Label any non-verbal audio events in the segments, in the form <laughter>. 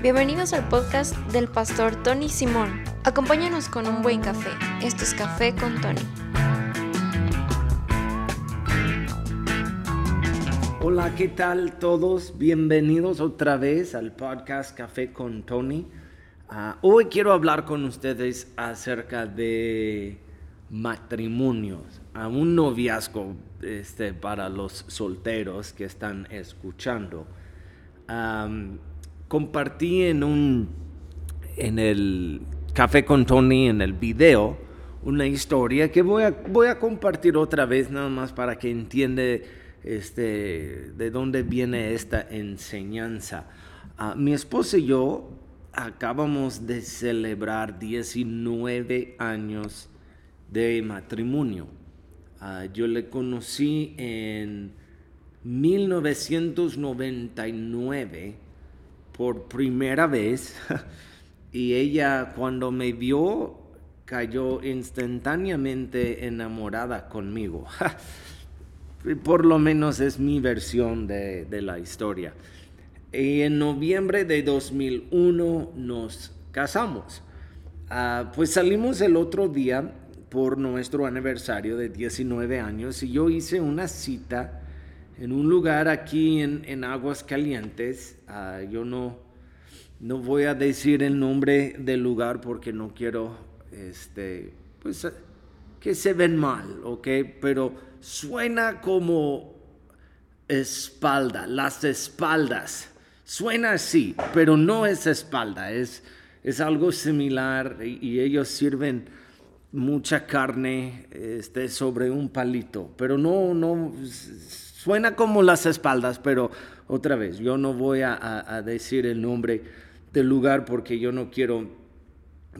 Bienvenidos al podcast del pastor Tony Simón. Acompáñanos con un buen café. Esto es Café con Tony. Hola, ¿qué tal todos? Bienvenidos otra vez al podcast Café con Tony. Ah, hoy quiero hablar con ustedes acerca de matrimonios, a un noviazgo este, para los solteros que están escuchando compartí en un en el café con Tony en el video una historia que voy a, voy a compartir otra vez nada más para que entiende este, de dónde viene esta enseñanza. Ah, mi esposa y yo acabamos de celebrar 19 años de matrimonio. Ah, yo le conocí en 1999 por primera vez <laughs> y ella cuando me vio cayó instantáneamente enamorada conmigo. <laughs> por lo menos es mi versión de, la historia. Y en noviembre de 2001 nos casamos. Ah, pues salimos el otro día por nuestro aniversario de 19 años y yo hice una cita en un lugar aquí en, Aguas Calientes. Ah, yo no, no voy a decir el nombre del lugar porque no quiero este, pues, que se ven mal, ¿ok? Pero suena como espalda, las espaldas. Suena así, pero no es espalda, es, es algo similar y, y ellos sirven mucha carne este, sobre un palito, pero no, no Suena como las espaldas, pero otra vez, yo no voy a, decir el nombre del lugar porque yo no quiero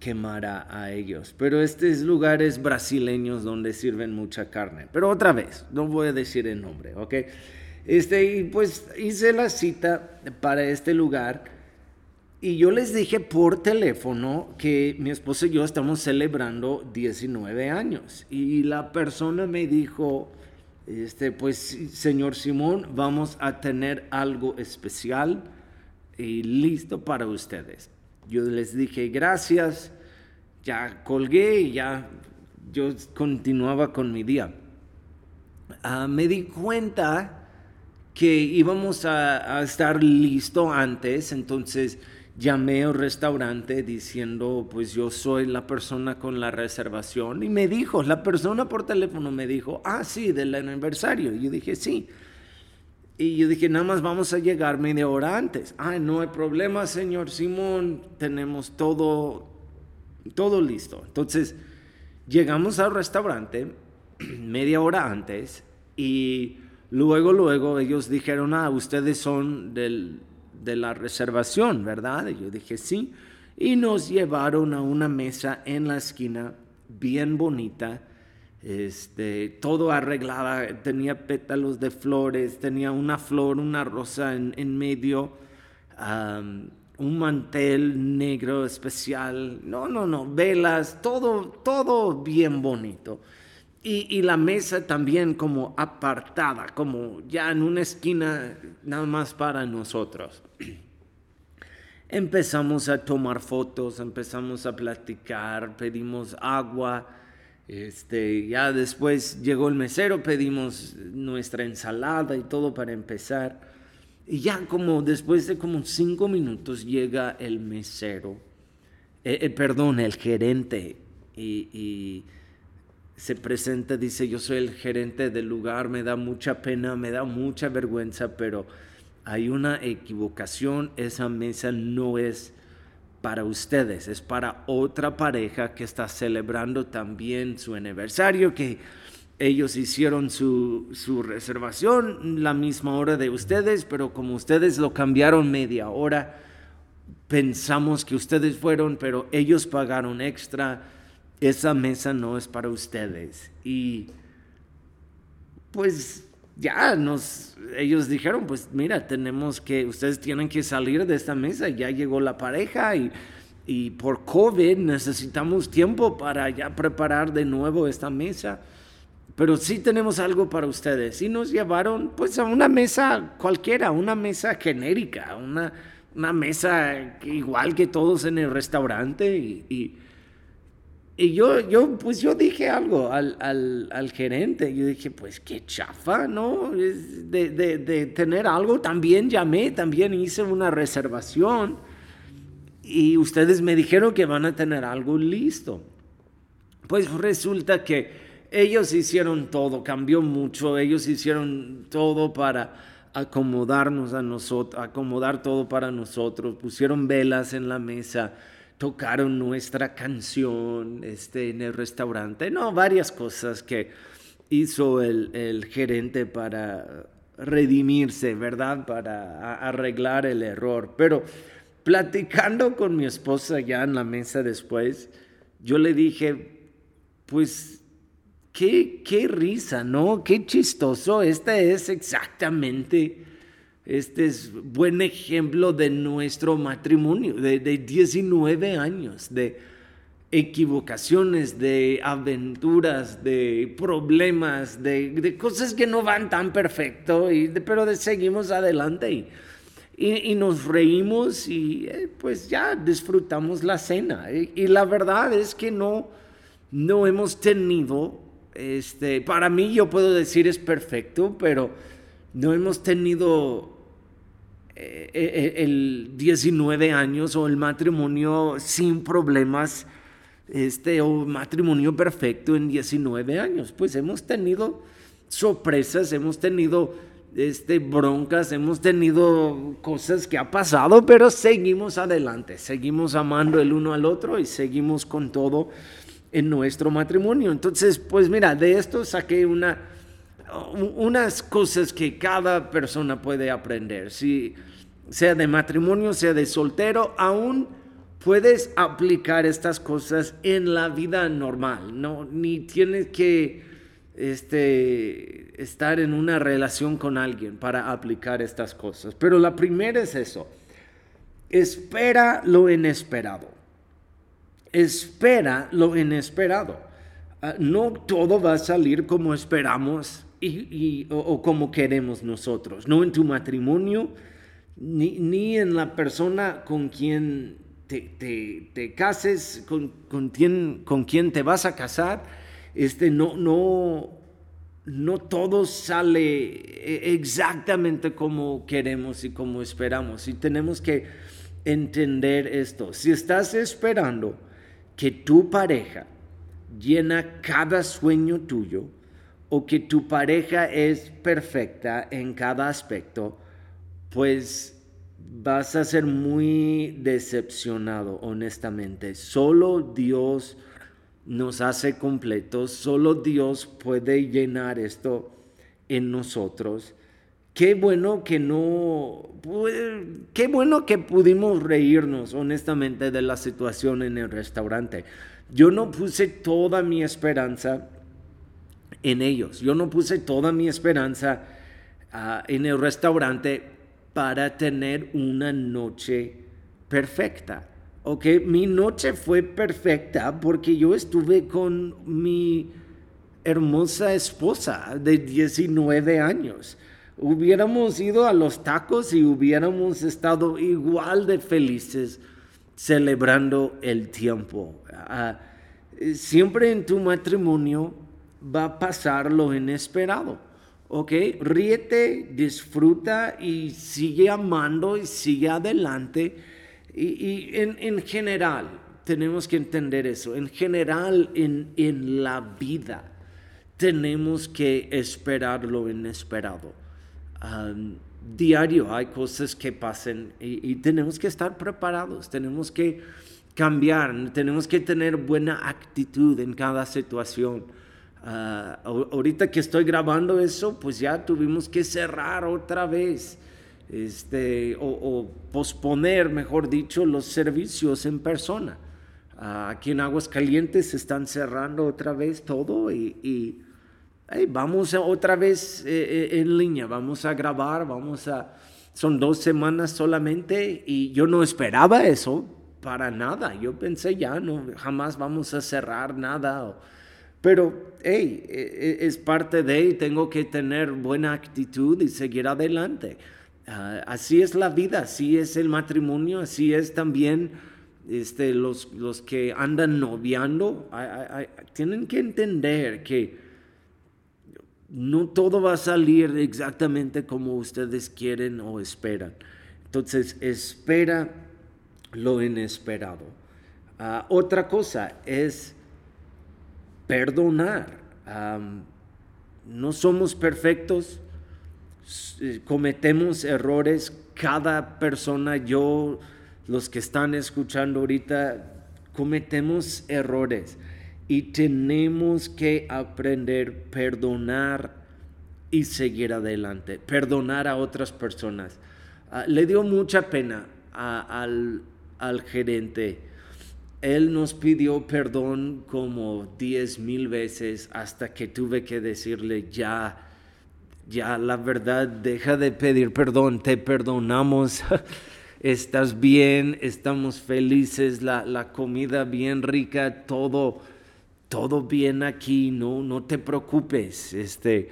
quemar a, ellos. Pero estos lugares brasileños donde sirven mucha carne. Pero otra vez, no voy a decir el nombre, ¿ok? Este, y pues hice la cita para este lugar y yo les dije por teléfono que mi esposa y yo estamos celebrando 19 años. Y la persona me dijo, este, pues, señor Simón, vamos a tener algo especial y listo para ustedes. Yo les dije gracias, ya colgué y ya yo continuaba con mi día. Ah, me di cuenta que íbamos a, a estar listo antes, entonces llamé al restaurante diciendo, pues yo soy la persona con la reservación. Y me dijo, la persona por teléfono me dijo, ah, sí, del aniversario. Y yo dije, sí. Y yo dije, nada más vamos a llegar media hora antes. Ah, no hay problema, señor Simón, tenemos todo, todo listo. Entonces, llegamos al restaurante <clears throat> media hora antes y luego, luego ellos dijeron, ah, ustedes son del de la reservación, ¿verdad? Yo dije, sí. Y nos llevaron a una mesa en la esquina, bien bonita, este, todo arreglada, tenía pétalos de flores, tenía una flor, una rosa en, medio, un mantel negro especial, no, no, no, velas, todo, todo bien bonito. Y, la mesa también como apartada, como ya en una esquina nada más para nosotros. <clears throat> Empezamos a tomar fotos, empezamos a platicar, pedimos agua. Este, ya después llegó el mesero, pedimos nuestra ensalada y todo para empezar. Y ya como después de como cinco minutos llega el mesero, eh, eh, perdón, el gerente. y se presenta, dice, yo soy el gerente del lugar, me da mucha pena, me da mucha vergüenza, pero hay una equivocación, esa mesa no es para ustedes, es para otra pareja que está celebrando también su aniversario, que ellos hicieron su, su reservación la misma hora de ustedes, pero como ustedes lo cambiaron media hora, pensamos que ustedes fueron, pero ellos pagaron extra esa mesa no es para ustedes. Y pues ya nos, ellos dijeron, pues mira, tenemos que, ustedes tienen que salir de esta mesa, ya llegó la pareja y, y por COVID necesitamos tiempo para ya preparar de nuevo esta mesa. Pero sí tenemos algo para ustedes. Y nos llevaron pues a una mesa cualquiera, una mesa genérica, una una mesa igual que todos en el restaurante y, y, yo, yo, pues yo dije algo al, al, gerente, yo dije, pues qué chafa, ¿no? De, de, de, tener algo, también llamé, también hice una reservación. Y ustedes me dijeron que van a tener algo listo. Pues resulta que ellos hicieron todo, cambió mucho, ellos hicieron todo para acomodarnos a nosotros, acomodar todo para nosotros, pusieron velas en la mesa, tocaron nuestra canción este, en el restaurante, no, varias cosas que hizo el, el gerente para redimirse, ¿verdad? Para arreglar el error. Pero platicando con mi esposa ya en la mesa después, yo le dije, pues Qué, qué risa, ¿no? Qué chistoso. Este es exactamente, este es buen ejemplo de nuestro matrimonio, de, de 19 años, de equivocaciones, de aventuras, de problemas, de, de, cosas que no van tan perfecto, y pero seguimos adelante y, y, nos reímos y eh, pues ya disfrutamos la cena. Y, y, la verdad es que no, no hemos tenido este, para mí yo puedo decir es perfecto, pero no hemos tenido eh, eh, el 19 años o el matrimonio sin problemas, este, o matrimonio perfecto en 19 años. Pues hemos tenido sorpresas, hemos tenido este, broncas, hemos tenido cosas que ha pasado, pero seguimos adelante, seguimos amando el uno al otro y seguimos con todo en nuestro matrimonio. Entonces, pues mira, de esto saqué una, unas cosas que cada persona puede aprender, si sea de matrimonio, sea de soltero, aún puedes aplicar estas cosas en la vida normal, no ni tienes que este, estar en una relación con alguien para aplicar estas cosas. Pero la primera es eso. Espera lo inesperado espera lo inesperado. Ah, no todo va a salir como esperamos y, o, como queremos nosotros, no en tu matrimonio, ni, en la persona con quien te, cases, con, con, quien, con te vas a casar. Este, no, no, no todo sale e, exactamente como queremos y como esperamos. Y tenemos que entender esto. Si estás esperando, que tu pareja llena cada sueño tuyo o que tu pareja es perfecta en cada aspecto, pues vas a ser muy decepcionado, honestamente. Solo Dios nos hace completos, solo Dios puede llenar esto en nosotros. Qué bueno que no, qué bueno que pudimos reírnos honestamente de la situación en el restaurante. Yo no puse toda mi esperanza en ellos, yo no puse toda mi esperanza ah, en el restaurante para tener una noche perfecta. Ok, mi noche fue perfecta porque yo estuve con mi hermosa esposa de 19 años hubiéramos ido a los tacos y hubiéramos estado igual de felices celebrando el tiempo. Ah, siempre en tu matrimonio va a pasar lo inesperado. ¿Ok? Ríete, disfruta y sigue amando y sigue adelante. Y, en, general, tenemos que entender eso. En general, en, en la vida, tenemos que esperar lo inesperado diario hay cosas que pasen y, tenemos que estar preparados, tenemos que cambiar, tenemos que tener buena actitud en cada situación. Ah, ahorita que estoy grabando eso, pues ya tuvimos que cerrar otra vez, este, o, posponer, mejor dicho, los servicios en persona. Ah, aquí en Aguascalientes se están cerrando otra vez todo y vamos otra vez eh, eh, en línea, vamos a grabar, vamos a... Son dos semanas solamente y yo no esperaba eso para nada. Yo pensé ya, no, jamás vamos a cerrar nada. Pero, hey, e, e, es parte de, tengo que tener buena actitud y seguir adelante. Ah, así es la vida, así es el matrimonio, así es también este, los, los que andan noviando. tienen que entender que no todo va a salir exactamente como ustedes quieren o esperan. Entonces, espera lo inesperado. Ah, otra cosa es perdonar. no somos perfectos, eh, cometemos errores, cada persona, yo, los que están escuchando ahorita, cometemos errores y tenemos que aprender a perdonar y seguir adelante, perdonar a otras personas. Ah, le dio mucha pena al, al gerente. Él nos pidió perdón como diez mil veces hasta que tuve que decirle ya ya la verdad, deja de pedir perdón, te perdonamos, <laughs> estás bien, estamos felices, la, comida bien rica, todo, todo bien aquí, no, no te preocupes, este,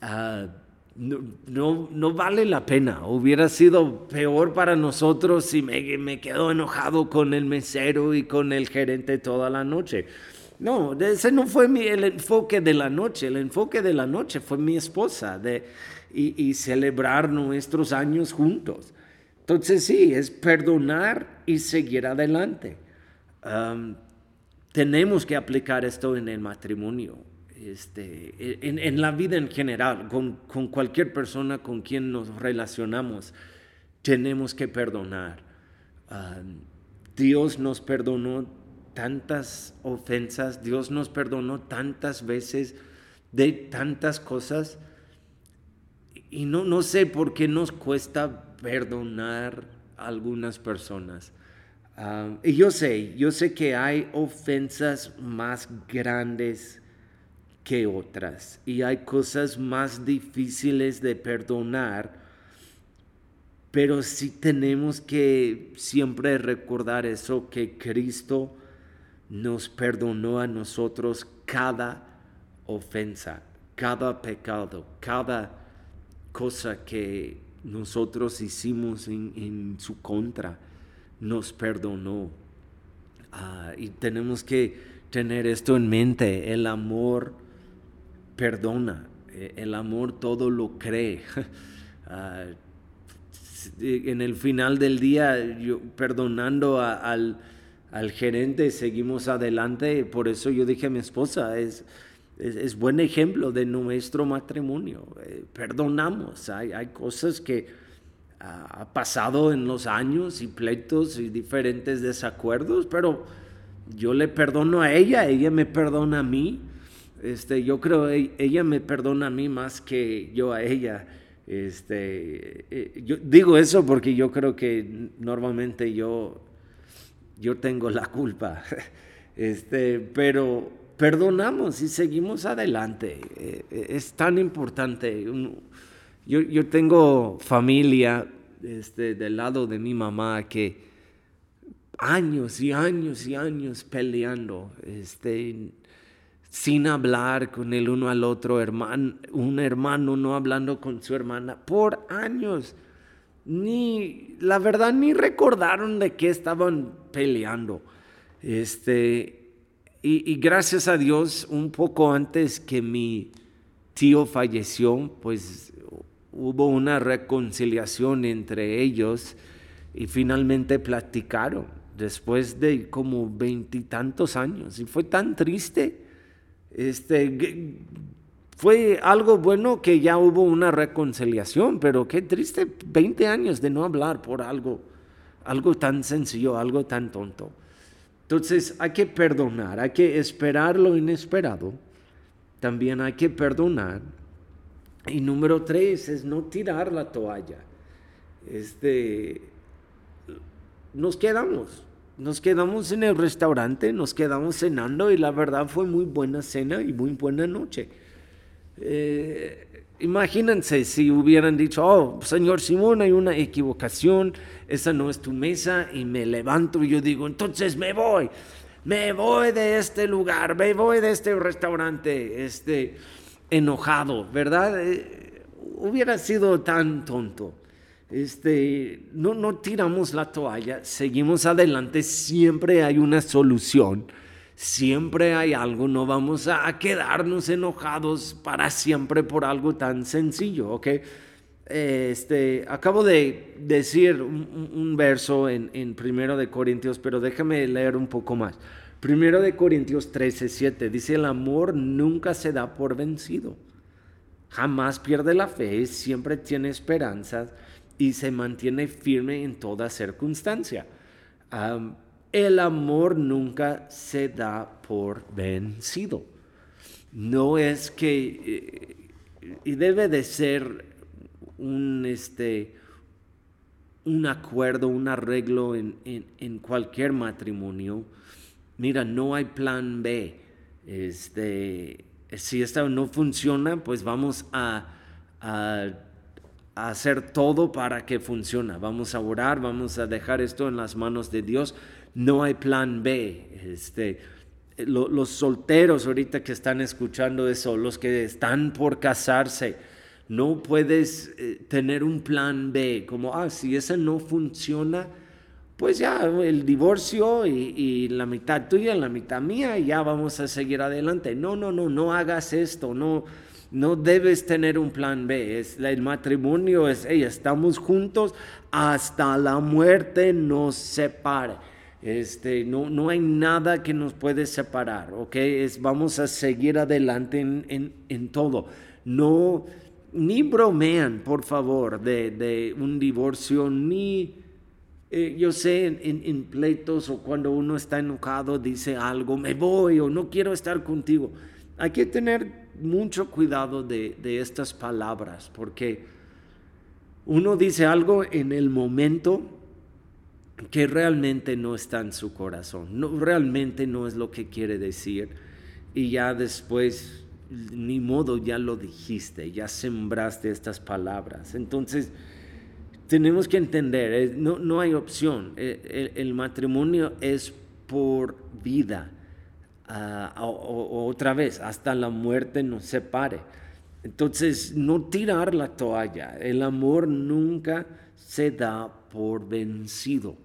ah, no, no, vale la pena, hubiera sido peor para nosotros si me, me quedo enojado con el mesero y con el gerente toda la noche. No, ese no fue el enfoque de la noche. El enfoque de la noche fue mi esposa de, y, celebrar nuestros años juntos. Entonces sí, es perdonar y seguir adelante. tenemos que aplicar esto en el matrimonio, este, en, la vida en general, con, con, cualquier persona con quien nos relacionamos. Tenemos que perdonar. Dios nos perdonó tantas ofensas, Dios nos perdonó tantas veces de tantas cosas y no, no sé por qué nos cuesta perdonar a algunas personas. Ah, y yo sé, yo sé que hay ofensas más grandes que otras y hay cosas más difíciles de perdonar, pero sí tenemos que siempre recordar eso, que Cristo nos perdonó a nosotros cada ofensa, cada pecado, cada cosa que nosotros hicimos en, su contra, nos perdonó. Ah, y tenemos que tener esto en mente, el amor perdona, eh, el amor todo lo cree. <laughs> Ah, en el final del día, yo, perdonando al al gerente, seguimos adelante. Por eso yo dije a mi esposa, es, es, buen ejemplo de nuestro matrimonio. Eh, perdonamos, hay, hay, cosas que ha pasado en los años y pleitos y diferentes desacuerdos, pero yo le perdono a ella, ella me perdona a mí. Este, yo creo que ella me perdona a mí más que yo a ella. Este, eh, yo digo eso porque yo creo que normalmente yo yo tengo la culpa. <laughs> Este, pero perdonamos y seguimos adelante. Eh, eh, es tan importante. Yo, yo tengo familia este, del lado de mi mamá que años y años y años peleando, este, sin hablar con el uno al otro, hermano, un hermano no hablando con su hermana, por años ni, la verdad, ni recordaron de qué estaban peleando. Este, y, gracias a Dios, un poco antes que mi tío falleció, pues hubo una reconciliación entre ellos y finalmente platicaron después de como veintitantos años. Y fue tan triste. Este, fue algo bueno que ya hubo una reconciliación, pero qué triste 20 años de no hablar por algo, algo tan sencillo, algo tan tonto. Entonces hay que perdonar, hay que esperar lo inesperado, también hay que perdonar. Y número tres es no tirar la toalla. Este, nos quedamos, nos quedamos en el restaurante, nos quedamos cenando y la verdad fue muy buena cena y muy buena noche eh, imagínense si hubieran dicho, oh, señor Simón, hay una equivocación, esa no es tu mesa, y me levanto y yo digo, entonces me voy, me voy de este lugar, me voy de este restaurante, este, enojado, ¿verdad? Eh, hubiera sido tan tonto. Este, no, no tiramos la toalla, seguimos adelante, siempre hay una solución, siempre hay algo, no vamos a quedarnos enojados para siempre por algo tan sencillo. Este, acabo de decir un, verso en, en Primero de Corintios, pero déjame leer un poco más. Primero de Corintios 13, 7 dice, el amor nunca se da por vencido, jamás pierde la fe, siempre tiene esperanzas y se mantiene firme en toda circunstancia. el amor nunca se da por vencido. No es que, eh, y debe de ser un, este, un acuerdo, un arreglo en, en, cualquier matrimonio. Mira, no hay plan B. Este, si esto no funciona, pues vamos a hacer todo para que funcione. Vamos a orar, vamos a dejar esto en las manos de Dios. No hay plan B. Este, los solteros ahorita que están escuchando eso, los que están por casarse, no puedes eh, tener un plan B, como, ah, si ese no funciona, pues ya el divorcio y, y, la mitad tuya, la mitad mía, y ya vamos a seguir adelante. No, no, no, no hagas esto, no no debes tener un plan B. Es, el matrimonio es, hey, estamos juntos hasta la muerte nos separe. Este, no, no hay nada que nos puede separar, ¿ok? Es, vamos a seguir adelante en, todo. No, ni bromean, por favor, de, un divorcio, ni, eh, yo sé, en, en, pleitos o cuando uno está enojado dice algo, me voy o no quiero estar contigo. Hay que tener mucho cuidado de, estas palabras, porque uno dice algo en el momento que realmente no está en su corazón, no, realmente no es lo que quiere decir, y ya después, ni modo, ya lo dijiste, ya sembraste estas palabras. Entonces, tenemos que entender, eh, no, no hay opción, eh, el matrimonio es por vida o, otra vez, hasta la muerte nos separe. Entonces, no tirar la toalla. El amor nunca se da por vencido.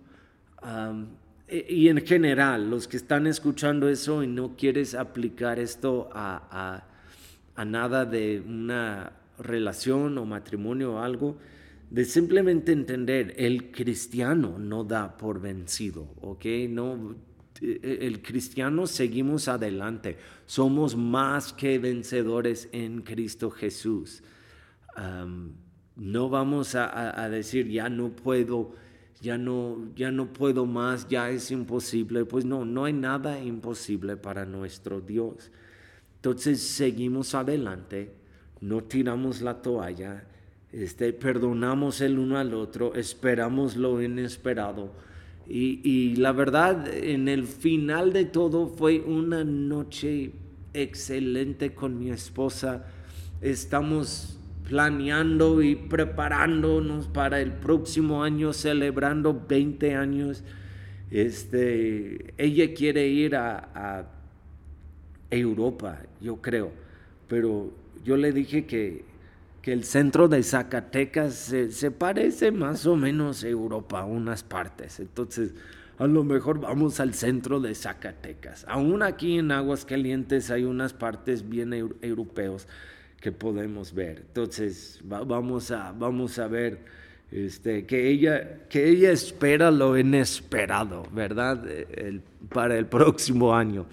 E, y en general, los que están escuchando eso y no quieres aplicar esto a, a, nada de una relación o matrimonio o algo, de simplemente entender, el cristiano no da por vencido, ¿ok? No, el cristiano seguimos adelante. Somos más que vencedores en Cristo Jesús. no vamos a, decir, ya no puedo, ya no, ya no puedo más, ya es imposible. Pues no, no hay nada imposible para nuestro Dios. Entonces seguimos adelante, no tiramos la toalla, este, perdonamos el uno al otro, esperamos lo inesperado y, la verdad, en el final de todo fue una noche excelente con mi esposa. Estamos planeando y preparándonos para el próximo año, celebrando 20 años. Este, ella quiere ir a, a Europa, yo creo, pero yo le dije que el centro de Zacatecas se, parece más o menos a Europa, unas partes. Entonces, a lo mejor vamos al centro de Zacatecas. Aún aquí en Aguascalientes hay unas partes bien europeos que podemos ver. Entonces, vamos, a, vamos a ver este, que, ella, que ella espera lo inesperado, ¿verdad? para el próximo año.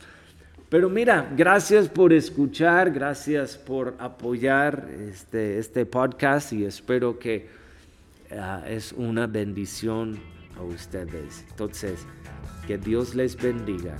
Pero mira, gracias por escuchar, gracias por apoyar este, este podcast y espero que ah, es una bendición a ustedes. Entonces, que Dios les bendiga.